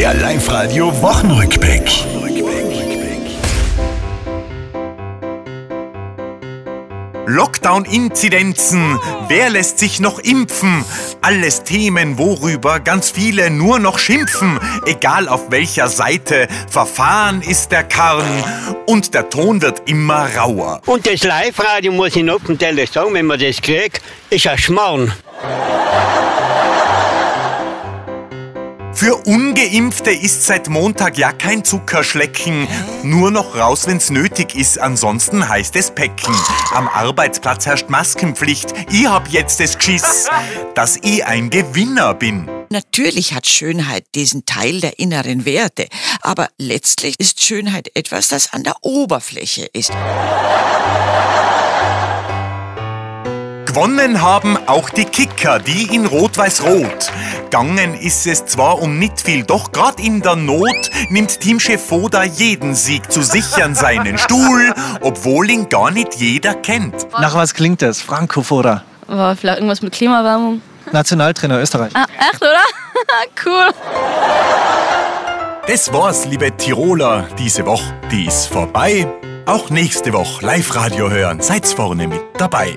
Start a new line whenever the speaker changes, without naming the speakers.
Der Live-Radio Wochenrückblick.
Lockdown-Inzidenzen, wer lässt sich noch impfen? Alles Themen, worüber ganz viele nur noch schimpfen. Egal auf welcher Seite, Verfahren ist der Karren und der Ton wird immer rauer.
Und das Live-Radio muss ich noch ehrlich sagen, wenn man das kriegt, ist ein Schmarrn.
Für Ungeimpfte ist seit Montag ja kein Zuckerschlecken. Nur noch raus, wenn's nötig ist. Ansonsten heißt es Päcken. Am Arbeitsplatz herrscht Maskenpflicht. Ich hab jetzt das Geschiss, dass ich ein Gewinner bin.
Natürlich hat Schönheit diesen Teil der inneren Werte, aber letztlich ist Schönheit etwas, das an der Oberfläche ist.
Gewonnen haben auch die Kicker, die in Rot-Weiß-Rot. Gangen ist es zwar um nicht viel, doch grad in der Not nimmt Teamchef Foda jeden Sieg zu sichern seinen Stuhl, obwohl ihn gar nicht jeder kennt.
Nach was klingt das? Franco Foda,
War vielleicht irgendwas mit Klimaerwärmung.
Nationaltrainer Österreich.
Ah, echt, oder? cool.
Das war's, liebe Tiroler, diese Woche, die ist vorbei. Auch nächste Woche Live-Radio hören, seid's vorne mit dabei.